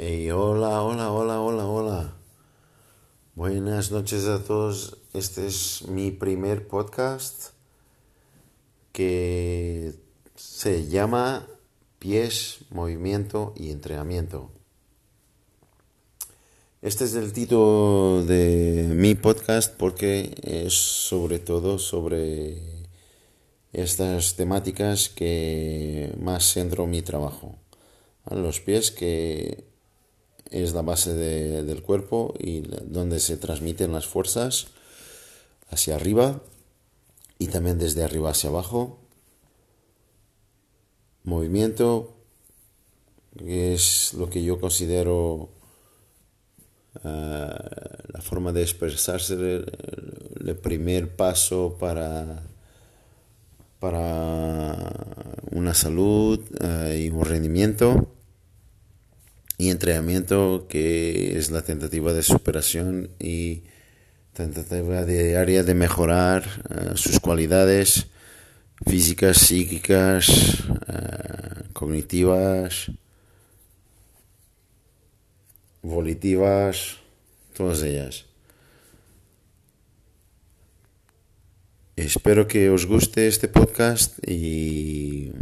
Hey, hola, hola, hola, hola, hola. Buenas noches a todos. Este es mi primer podcast que se llama Pies, Movimiento y Entrenamiento. Este es el título de mi podcast porque es sobre todo sobre estas temáticas que más centro mi trabajo. Los pies que es la base del cuerpo y donde se transmiten las fuerzas hacia arriba y también desde arriba hacia abajo. Movimiento, que es lo que yo considero ah, la forma de expresarse, el, primer paso para, para una salud ah, y un rendimiento y entrenamiento que es la tentativa de superación y tentativa diaria de mejorar eh, sus cualidades físicas, psíquicas, eh, cognitivas, volitivas, todas ellas. Espero que os guste este podcast y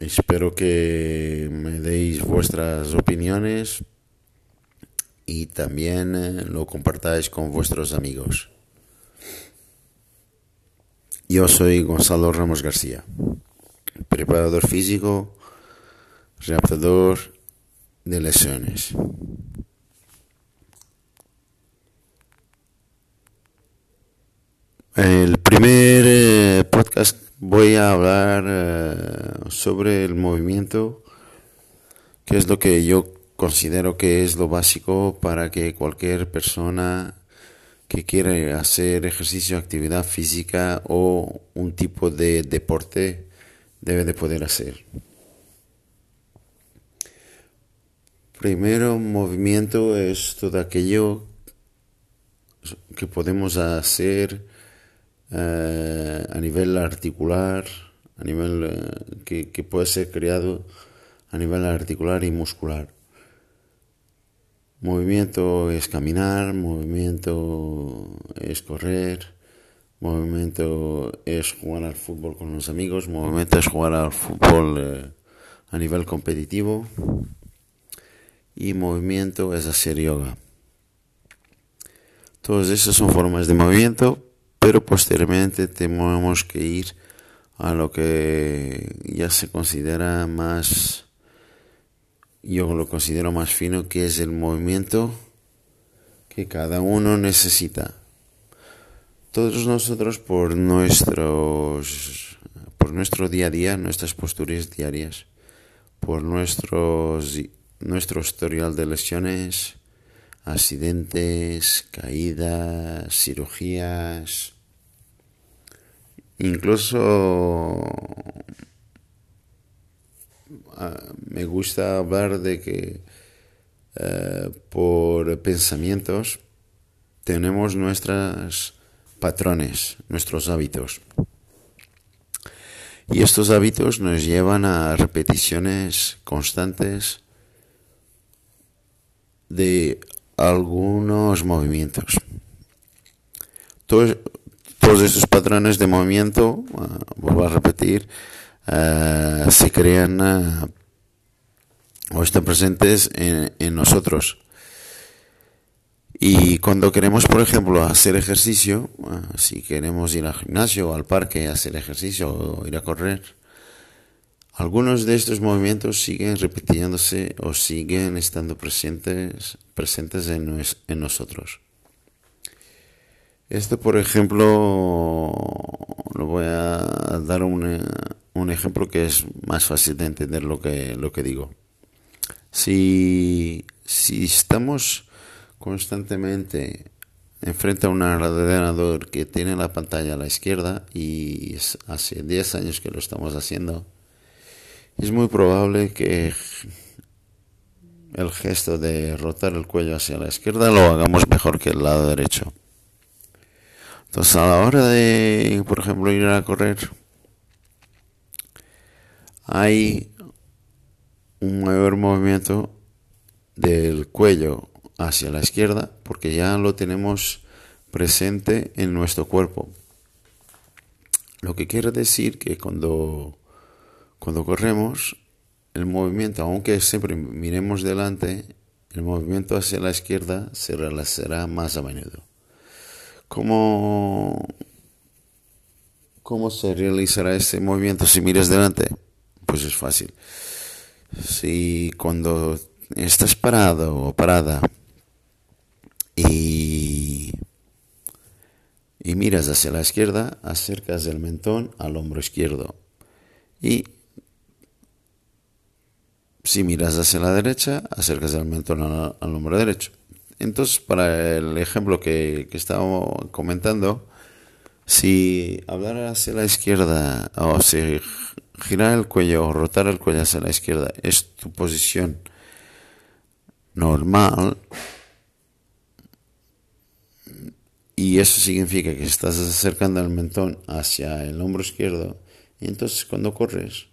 Espero que me deis vuestras opiniones y también eh, lo compartáis con vuestros amigos. Yo soy Gonzalo Ramos García, preparador físico, readaptador de lesiones. El primer eh, podcast voy a hablar eh, sobre el movimiento, que es lo que yo considero que es lo básico para que cualquier persona que quiera hacer ejercicio, actividad física o un tipo de deporte debe de poder hacer. Primero, movimiento es todo aquello que podemos hacer eh, a nivel articular, a nivel eh, que, puede ser creado a nivel articular y muscular. Movimiento es caminar, movimiento es correr, movimiento es jugar al fútbol con los amigos, movimiento es jugar al fútbol eh, a nivel competitivo y movimiento es hacer yoga. Todas esas son formas de movimiento pero posteriormente tenemos que ir a lo que ya se considera más, yo lo considero más fino, que es el movimiento que cada uno necesita. Todos nosotros por nuestros, por nuestro día a día, nuestras posturas diarias, por nuestros, nuestro historial de lesiones, accidentes, caídas, cirugías, Incluso ah, me gusta hablar de que eh, por pensamientos tenemos nuestros patrones, nuestros hábitos. Y estos hábitos nos llevan a repeticiones constantes de algunos movimientos. Todos estos patrones de movimiento, uh, vuelvo a repetir, uh, se crean uh, o están presentes en, nosotros. Y cuando queremos, por ejemplo, hacer ejercicio, si queremos ir al gimnasio o al parque a hacer ejercicio o ir a correr, algunos de estos movimientos siguen repitiéndose o siguen estando presentes, presentes en, en nosotros. Esto, por ejemplo, lo voy a dar un, ejemplo que es más fácil de entender lo que, lo que digo. Si, si estamos constantemente enfrente a un ordenador que tiene la pantalla a la izquierda y hace 10 años que lo estamos haciendo, es muy probable que el gesto de rotar el cuello hacia la izquierda lo hagamos mejor que el lado derecho. Entonces, a la hora de, por ejemplo, ir a correr, hay un mayor movimiento del cuello hacia la izquierda porque ya lo tenemos presente en nuestro cuerpo. Lo que quiere decir que cuando, cuando corremos, el movimiento, aunque siempre miremos delante, el movimiento hacia la izquierda se realizará más a menudo. ¿Cómo, ¿Cómo se realizará ese movimiento si miras delante? Pues es fácil. Si cuando estás parado o parada y, y miras hacia la izquierda, acercas el mentón al hombro izquierdo. Y si miras hacia la derecha, acercas el mentón al, hombro derecho. Entonces, para el ejemplo que, que estábamos comentando, si hablar hacia la izquierda o si girar el cuello o rotar el cuello hacia la izquierda es tu posición normal, y eso significa que estás acercando el mentón hacia el hombro izquierdo, y entonces cuando corres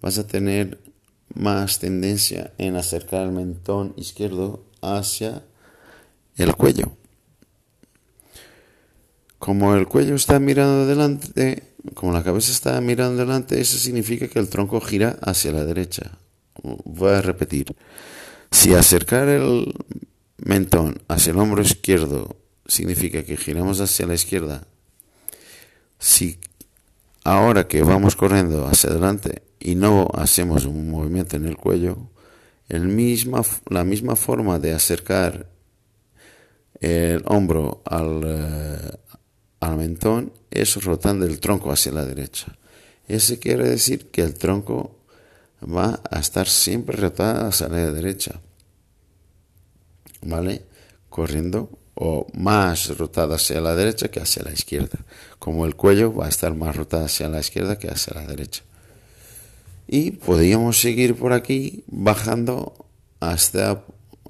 vas a tener más tendencia en acercar el mentón izquierdo hacia el cuello. Como el cuello está mirando adelante, como la cabeza está mirando adelante, eso significa que el tronco gira hacia la derecha. Voy a repetir. Si acercar el mentón hacia el hombro izquierdo significa que giramos hacia la izquierda, si ahora que vamos corriendo hacia adelante y no hacemos un movimiento en el cuello, el misma, la misma forma de acercar el hombro al, eh, al mentón es rotando el tronco hacia la derecha. Eso quiere decir que el tronco va a estar siempre rotada hacia la derecha. ¿Vale? Corriendo o más rotada hacia la derecha que hacia la izquierda. Como el cuello va a estar más rotada hacia la izquierda que hacia la derecha. Y podríamos seguir por aquí bajando hasta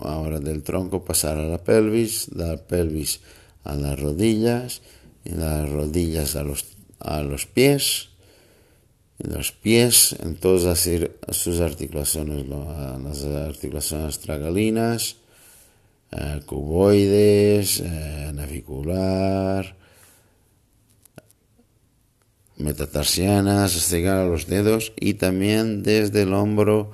ahora del tronco pasar a la pelvis, la pelvis a las rodillas, y las rodillas a los, a los pies, los pies en todas sus articulaciones, las articulaciones tragalinas, eh, cuboides, eh, navicular, metatarsianas, hasta a los dedos y también desde el hombro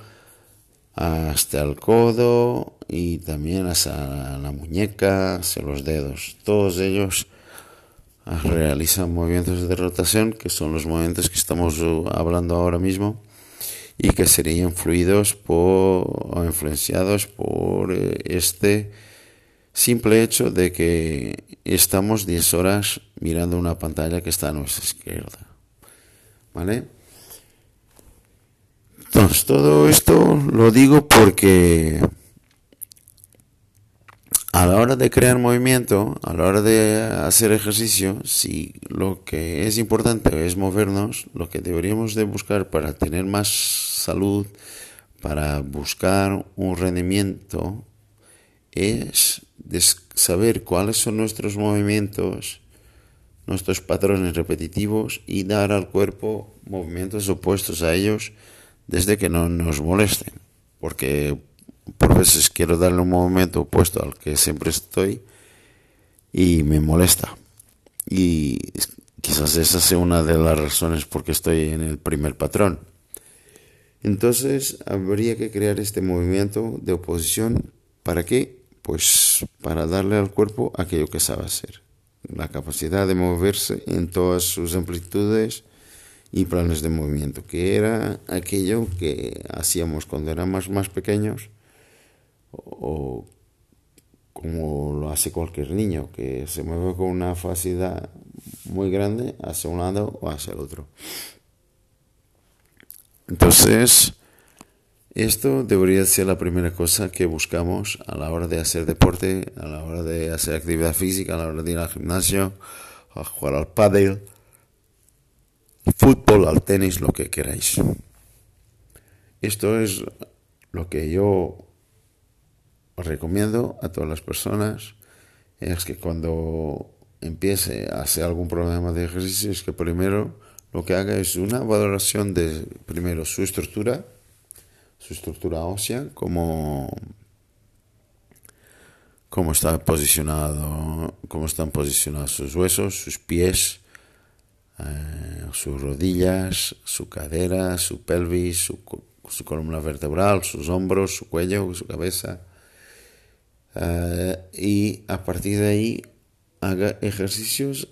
hasta el codo y también hasta la muñeca, hacia los dedos. Todos ellos realizan movimientos de rotación, que son los movimientos que estamos uh, hablando ahora mismo, y que serían fluidos por, o influenciados por eh, este simple hecho de que estamos 10 horas mirando una pantalla que está a nuestra izquierda. ¿Vale? Entonces, todo esto lo digo porque a la hora de crear movimiento, a la hora de hacer ejercicio, si lo que es importante es movernos, lo que deberíamos de buscar para tener más salud, para buscar un rendimiento, es saber cuáles son nuestros movimientos, nuestros patrones repetitivos y dar al cuerpo movimientos opuestos a ellos desde que no nos molesten. Porque por veces quiero darle un movimiento opuesto al que siempre estoy y me molesta. Y quizás esa sea una de las razones por qué estoy en el primer patrón. Entonces habría que crear este movimiento de oposición. ¿Para qué? Pues para darle al cuerpo aquello que sabe hacer. La capacidad de moverse en todas sus amplitudes y planes de movimiento, que era aquello que hacíamos cuando éramos más pequeños o como lo hace cualquier niño, que se mueve con una facilidad muy grande hacia un lado o hacia el otro. Entonces, esto debería ser la primera cosa que buscamos a la hora de hacer deporte, a la hora de hacer actividad física, a la hora de ir al gimnasio, a jugar al pádel, al fútbol, al tenis, lo que queráis. Esto es lo que yo recomiendo a todas las personas es que cuando empiece a hacer algún problema de ejercicio es que primero lo que haga es una valoración de primero su estructura, su estructura ósea, como cómo está posicionado, cómo están posicionados sus huesos, sus pies, eh, sus rodillas, su cadera, su pelvis, su, su, columna vertebral, sus hombros, su cuello, su cabeza. Eh, y a partir de ahí haga ejercicios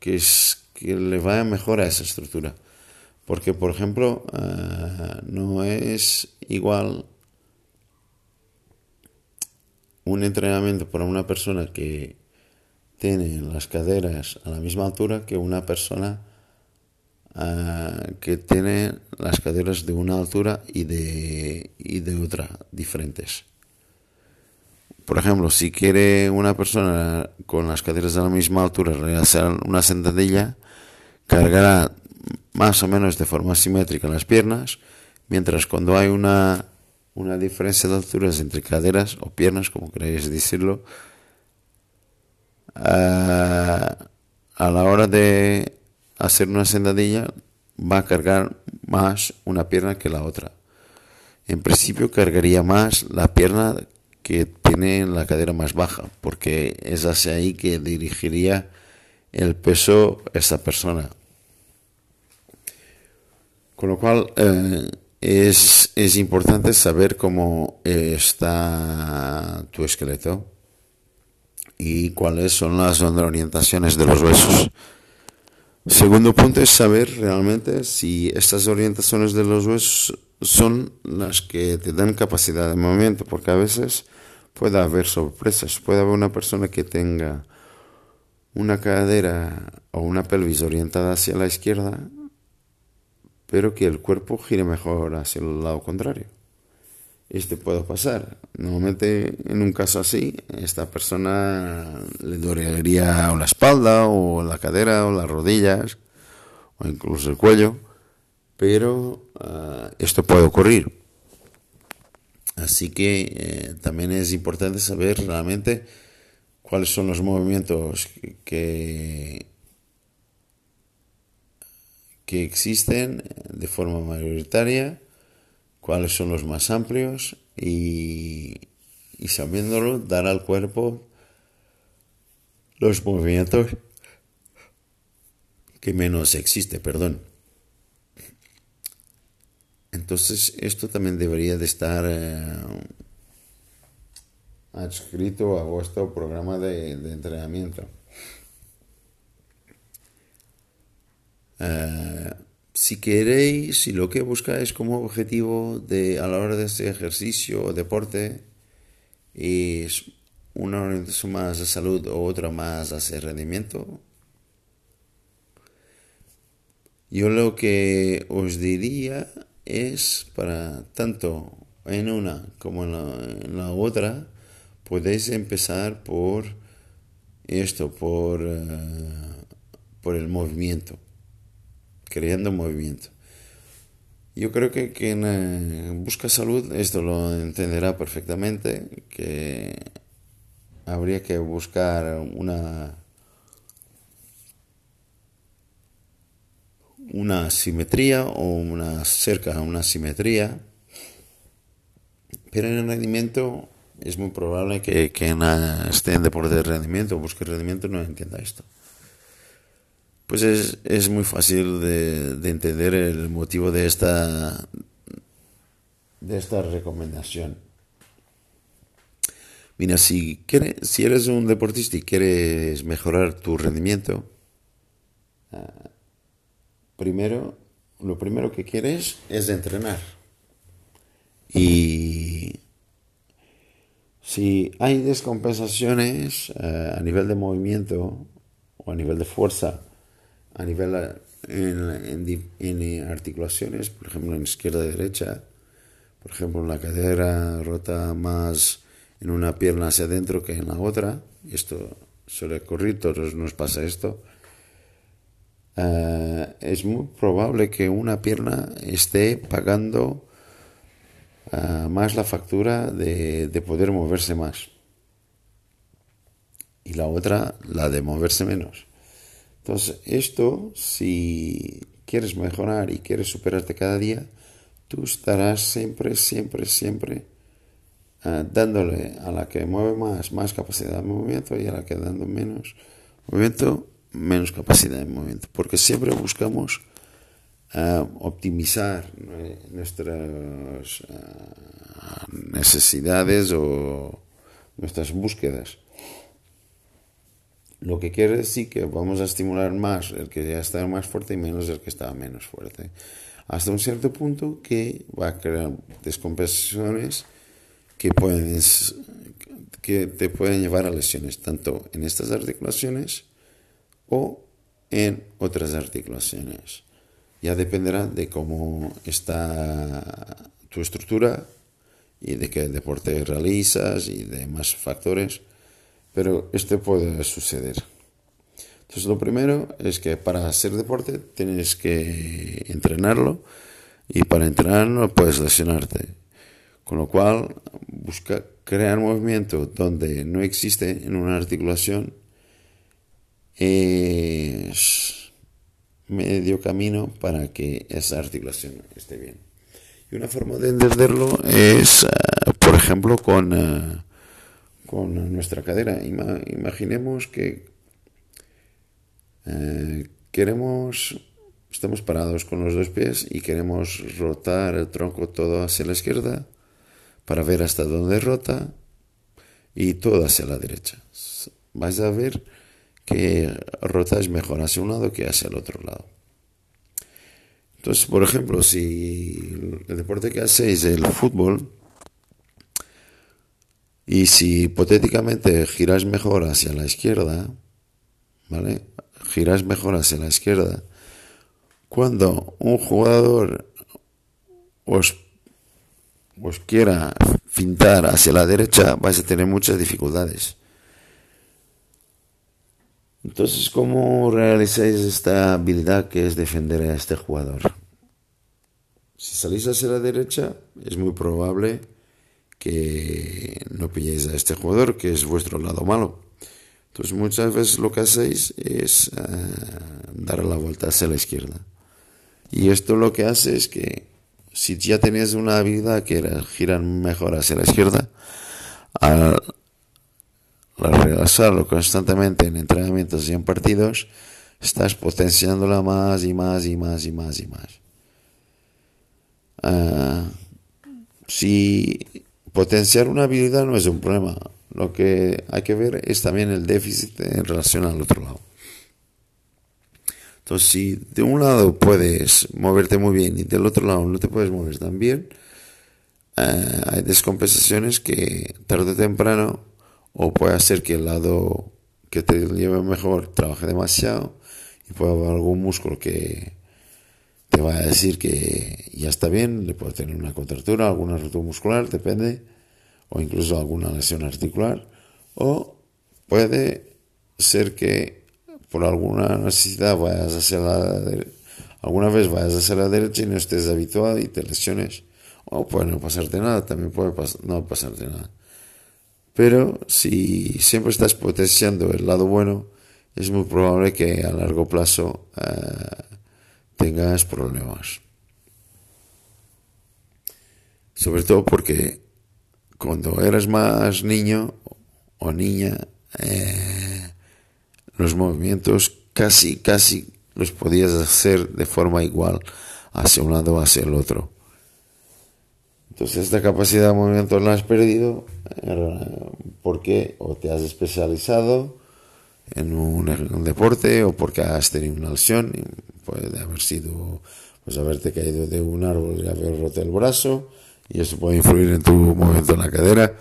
que, es, que le vayan mejor a esa estructura. Porque, por ejemplo, eh, no es igual un entrenamiento para una persona que tiene las caderas a la misma altura que una persona ah, que tiene las caderas de una altura y de, y de otra diferentes. Por ejemplo, si quiere una persona con las caderas de la misma altura realizar una sentadilla, cargará más o menos de forma simétrica las piernas, mientras cuando hay una una diferencia de alturas entre caderas o piernas, como queráis decirlo, a, la hora de hacer una sentadilla va a cargar más una pierna que la otra. En principio cargaría más la pierna que tiene la cadera más baja, porque es hacia ahí que dirigiría el peso esta persona. Con lo cual, eh, es, importante saber cómo está tu esqueleto y cuáles son las orientaciones de los huesos. Segundo punto es saber realmente si estas orientaciones de los huesos son las que te dan capacidad de movimiento, porque a veces puede haber sorpresas. Puede haber una persona que tenga una cadera o una pelvis orientada hacia la izquierda pero que el cuerpo gire mejor hacia el lado contrario. Este puede pasar. Normalmente en un caso así, esta persona le dolería la espalda o la cadera o las rodillas o incluso el cuello, pero ah, esto puede ocurrir. Así que eh, también es importante saber realmente cuáles son los movimientos que, existen de forma mayoritaria, cuáles son los más amplios y, y sabiéndolo dar al cuerpo los movimientos que menos existe, perdón. Entonces esto también debería de estar eh, adscrito a vuestro programa de entrenamiento. Eh, si queréis, si lo que buscáis como objetivo de, a la hora de este ejercicio o deporte es una orientación más de salud o otra más hacia rendimiento, yo lo que os diría es para tanto en una como en la, otra, podéis empezar por esto, por, eh, por el movimiento creando movimiento. Yo creo que quien eh, busca salud esto lo entenderá perfectamente, que habría que buscar una una simetría o una cerca a una simetría, pero en el rendimiento es muy probable que quien esté en deporte de rendimiento o busque rendimiento no entienda esto pues es, muy fácil de, entender el motivo de esta, de esta recomendación. Mira, si, quieres, si eres un deportista y quieres mejorar tu rendimiento, ah, primero, lo primero que quieres es entrenar. Y si hay descompensaciones ah, a nivel de movimiento o a nivel de fuerza, a nivel en, articulaciones, por ejemplo en izquierda y derecha, por ejemplo la cadera rota más en una pierna hacia adentro que en la otra, esto suele ocurrir, todos nos pasa esto, eh, es muy probable que una pierna esté pagando eh, más la factura de, de poder moverse más. Y la otra la de moverse menos. Entonces, esto, si quieres mejorar y quieres superarte cada día, tú estarás siempre, siempre, siempre eh, dándole a la que mueve más, más capacidad de movimiento y a la que dando menos movimiento, menos capacidad de movimiento. Porque siempre buscamos eh, optimizar nuestras necesidades o nuestras búsquedas. Lo que quiere decir que vamos a estimular más el que ya está más fuerte y menos el que está menos fuerte. Hasta un cierto punto que va a crear descompensaciones que, pueden, que te pueden llevar a lesiones, tanto en estas articulaciones o en otras articulaciones. Ya dependerá de cómo está tu estructura y de qué deporte realizas y de más factores pero esto puede suceder. Entonces lo primero es que para hacer deporte tienes que entrenarlo y para entrenarlo puedes lesionarte. Con lo cual busca crear movimiento donde no existe en una articulación es medio camino para que esa articulación esté bien. Y una forma de entenderlo es, eh, por ejemplo, con... Eh, con nuestra cadera. imaginemos que eh, queremos, estamos parados con los dos pies y queremos rotar el tronco todo hacia la izquierda para ver hasta dónde rota y todo hacia la derecha. Vais a ver que rotáis mejor hacia un lado que hacia el otro lado. Entonces, por ejemplo, si el deporte que hacéis, el fútbol, y si hipotéticamente giras mejor hacia la izquierda, ¿vale? Giras mejor hacia la izquierda. Cuando un jugador os, os quiera fintar hacia la derecha, vais a tener muchas dificultades. Entonces, ¿cómo realizáis esta habilidad que es defender a este jugador? Si salís hacia la derecha, es muy probable que no pilléis a este jugador, que es vuestro lado malo. Entonces muchas veces lo que hacéis es eh, dar la vuelta hacia la izquierda. Y esto lo que hace es que si ya tenéis una habilidad que era girar mejor hacia la izquierda, al, al constantemente en entrenamientos y en partidos, estás potenciándola más y más y más y más y más. Ah, si Potenciar una habilidad no es un problema. Lo que hay que ver es también el déficit en relación al otro lado. Entonces, si de un lado puedes moverte muy bien y del otro lado no te puedes mover tan bien, eh, hay descompensaciones que tarde o temprano o puede hacer que el lado que te lleve mejor trabaje demasiado y puede haber algún músculo que te va a decir que ya está bien, le puede tener una contractura, alguna rotura muscular, depende, o incluso alguna lesión articular, o puede ser que por alguna necesidad vayas hacia la alguna vez vayas hacia la derecha y no estés habituado y te lesiones, o puede no pasarte nada, también puede no pasarte nada. Pero si siempre estás potenciando el lado bueno, es muy probable que a largo plazo eh, tengas problemas. Sobre todo porque cuando eras más niño o niña, eh, los movimientos casi, casi los podías hacer de forma igual hacia un lado o hacia el otro. Entonces esta capacidad de movimiento la has perdido eh, porque o te has especializado en un, deporte o porque has tenido una lesión, puede haber sido pues haberte caído de un árbol y haber roto el brazo y eso puede influir en tu movimiento en la cadera.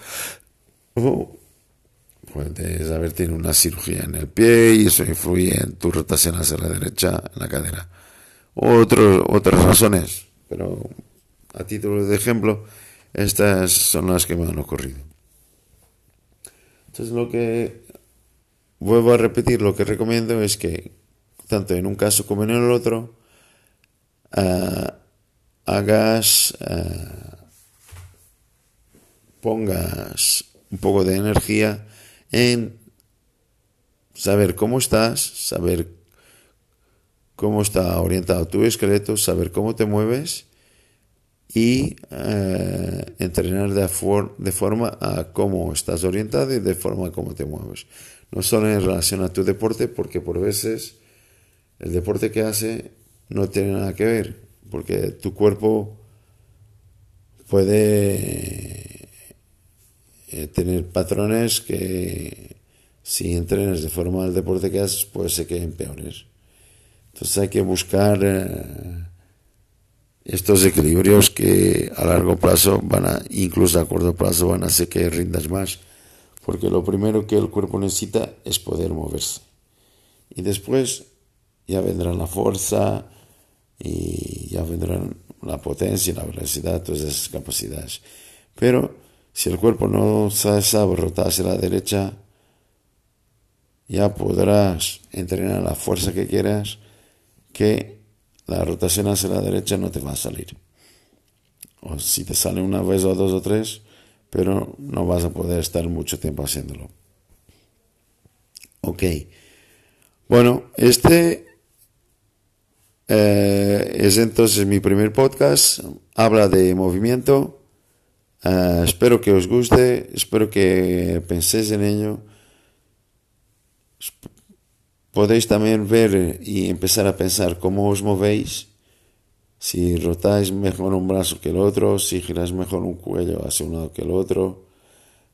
O puedes haber tenido una cirugía en el pie y eso influye en tu rotación hacia la derecha en la cadera. Otro, otras razones, pero a título de ejemplo, estas son las que me han ocurrido. Entonces lo que vuelvo a repetir, lo que recomiendo es que tanto en un caso como en el otro, ah, hagas, ah, pongas un poco de energía en saber cómo estás, saber cómo está orientado tu esqueleto, saber cómo te mueves y eh, entrenar de, de, forma a cómo estás orientado y de forma a cómo te mueves. No solo en relación a tu deporte, porque por veces el deporte que hace no tiene nada que ver, porque tu cuerpo puede eh, tener patrones que si entrenas de forma al deporte que haces, pues se queden peores. Entonces hay que buscar eh, estos equilibrios que a largo plazo van a, incluso a corto plazo, van a hacer que rindas más. Porque lo primero que el cuerpo necesita es poder moverse. Y después ya vendrá la fuerza y ya vendrán la potencia, la velocidad, todas esas capacidades. Pero si el cuerpo no sabe rotarse a la derecha, ya podrás entrenar la fuerza que quieras, que la rotación hacia la derecha no te va a salir. O si te sale una vez o dos o tres, pero no vas a poder estar mucho tiempo haciéndolo. Ok. Bueno, este eh, es entonces mi primer podcast. Habla de movimiento. Eh, espero que os guste, espero que penséis en ello. Podéis también ver y empezar a pensar cómo os movéis. Si rotáis mejor un brazo que el otro, si giráis mejor un cuello hacia un lado que el otro,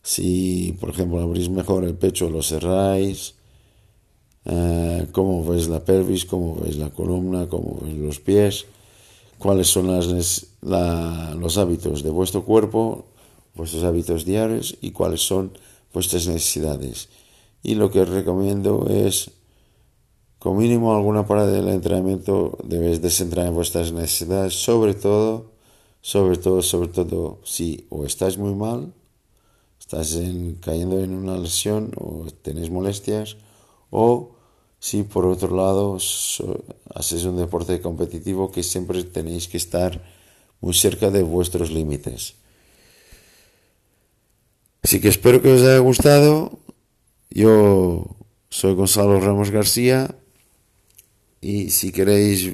si por ejemplo abrís mejor el pecho o lo cerráis, eh, cómo veis la pelvis, cómo veis la columna, cómo veis los pies, cuáles son las, los hábitos de vuestro cuerpo, vuestros hábitos diarios y cuáles son vuestras necesidades. Y lo que os recomiendo es, con mínimo alguna parada del entrenamiento, debéis de centrar en vuestras necesidades, sobre todo, sobre todo, sobre todo, si o estáis muy mal, estás cayendo en una lesión o tenéis molestias, o si por otro lado hacéis un deporte competitivo que siempre tenéis que estar muy cerca de vuestros límites. Así que espero que os haya gustado. Yo soy Gonzalo Ramos García y si queréis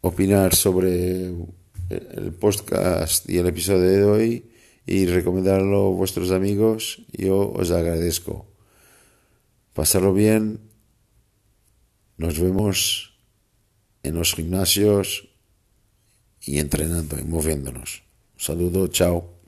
opinar sobre el podcast y el episodio de hoy y recomendarlo a vuestros amigos, yo os agradezco. Pasarlo bien nos vemos en los gimnasios y entrenando y moviéndonos. Un saludo, chao.